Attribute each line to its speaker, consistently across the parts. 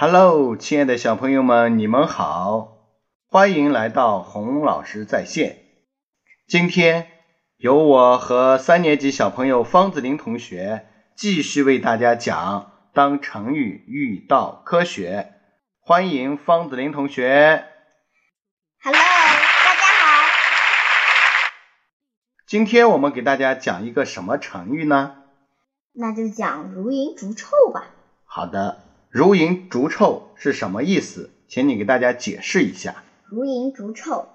Speaker 1: Hello，亲爱的小朋友们，你们好，欢迎来到洪老师在线。今天由我和三年级小朋友方子林同学继续为大家讲《当成语遇到科学》，欢迎方子林同学。
Speaker 2: Hello，大家好。
Speaker 1: 今天我们给大家讲一个什么成语呢？
Speaker 2: 那就讲如蝇逐臭吧。
Speaker 1: 好的，如蝇逐臭是什么意思？请你给大家解释一下。
Speaker 2: 如蝇逐臭，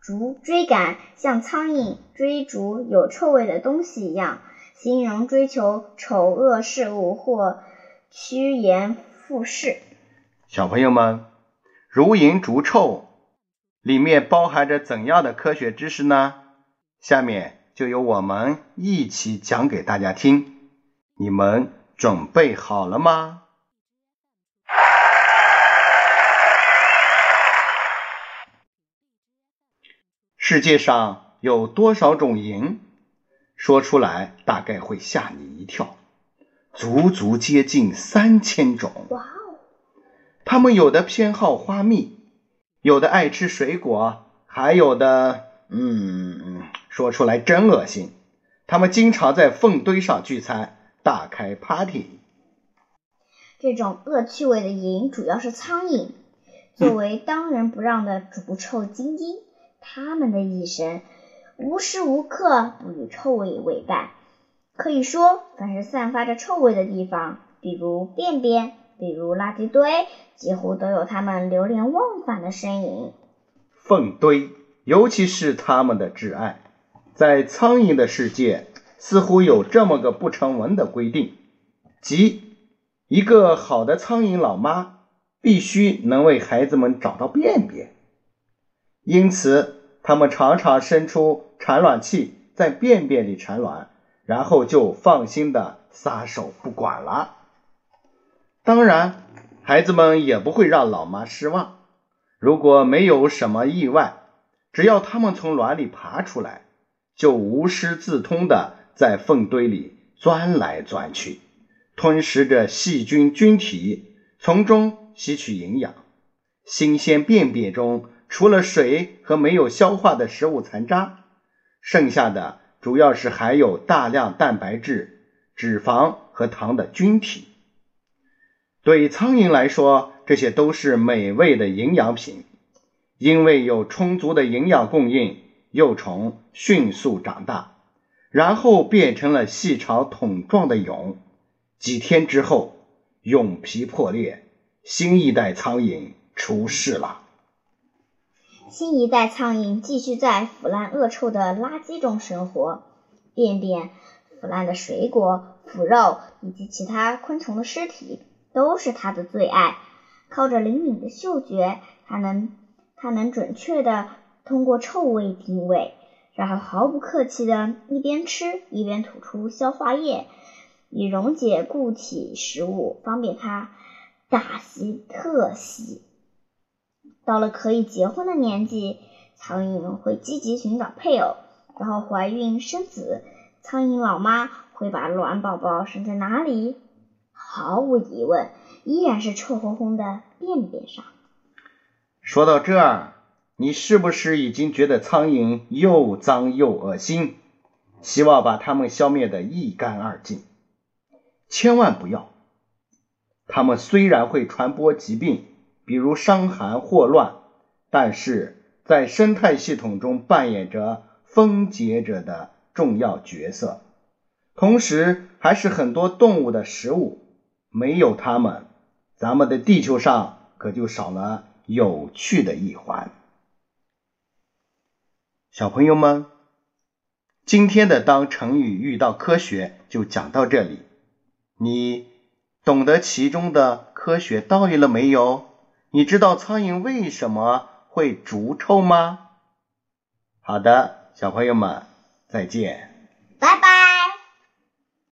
Speaker 2: 逐追赶，像苍蝇追逐有臭味的东西一样，形容追求丑恶事物或趋炎附势。
Speaker 1: 小朋友们，如蝇逐臭里面包含着怎样的科学知识呢？下面就由我们一起讲给大家听。你们准备好了吗？世界上有多少种蝇？说出来大概会吓你一跳，足足接近三千种。
Speaker 2: 哇哦！
Speaker 1: 他们有的偏好花蜜，有的爱吃水果，还有的，嗯，说出来真恶心。他们经常在粪堆上聚餐，大开 party。
Speaker 2: 这种恶趣味的蝇主要是苍蝇，作为当仁不让的逐臭精英，他们的一生无时无刻不与臭味为伴。可以说，凡是散发着臭味的地方，比如便便，比如垃圾堆，几乎都有他们流连忘返的身影。
Speaker 1: 粪堆，尤其是他们的挚爱，在苍蝇的世界，似乎有这么个不成文的规定，即一个好的苍蝇老妈必须能为孩子们找到便便，因此它们常常伸出产卵器在便便里产卵，然后就放心的撒手不管了。当然，孩子们也不会让老妈失望。如果没有什么意外，只要它们从卵里爬出来，就无师自通的在粪堆里钻来钻去，吞食着细菌菌体，从中吸取营养。新鲜便便中除了水和没有消化的食物残渣，剩下的主要是含有大量蛋白质、脂肪和糖的菌体。对苍蝇来说，这些都是美味的营养品，因为有充足的营养供应，幼虫迅速长大，然后变成了细长筒状的蛹。几天之后，蛹皮破裂，新一代苍蝇出世了。
Speaker 2: 新一代苍蝇继续在腐烂恶臭的垃圾中生活，便便、腐烂的水果、腐肉以及其他昆虫的尸体都是它的最爱。靠着灵敏的嗅觉，它能它能准确的通过臭味定位，然后毫不客气的一边吃一边吐出消化液，以溶解固体食物，方便它大吸特吸。到了可以结婚的年纪，苍蝇会积极寻找配偶，然后怀孕生子。苍蝇老妈会把卵宝宝生在哪里？毫无疑问，依然是臭烘烘的便便上。
Speaker 1: 说到这儿，你是不是已经觉得苍蝇又脏又恶心，希望把它们消灭的一干二净？千万不要！它们虽然会传播疾病，比如伤寒霍乱，但是在生态系统中扮演着分解者的重要角色，同时还是很多动物的食物。没有它们，咱们的地球上可就少了有趣的一环。小朋友们，今天的当成语遇到科学就讲到这里，你懂得其中的科学道理了没有？你知道苍蝇为什么会逐臭吗？好的，小朋友们，再见。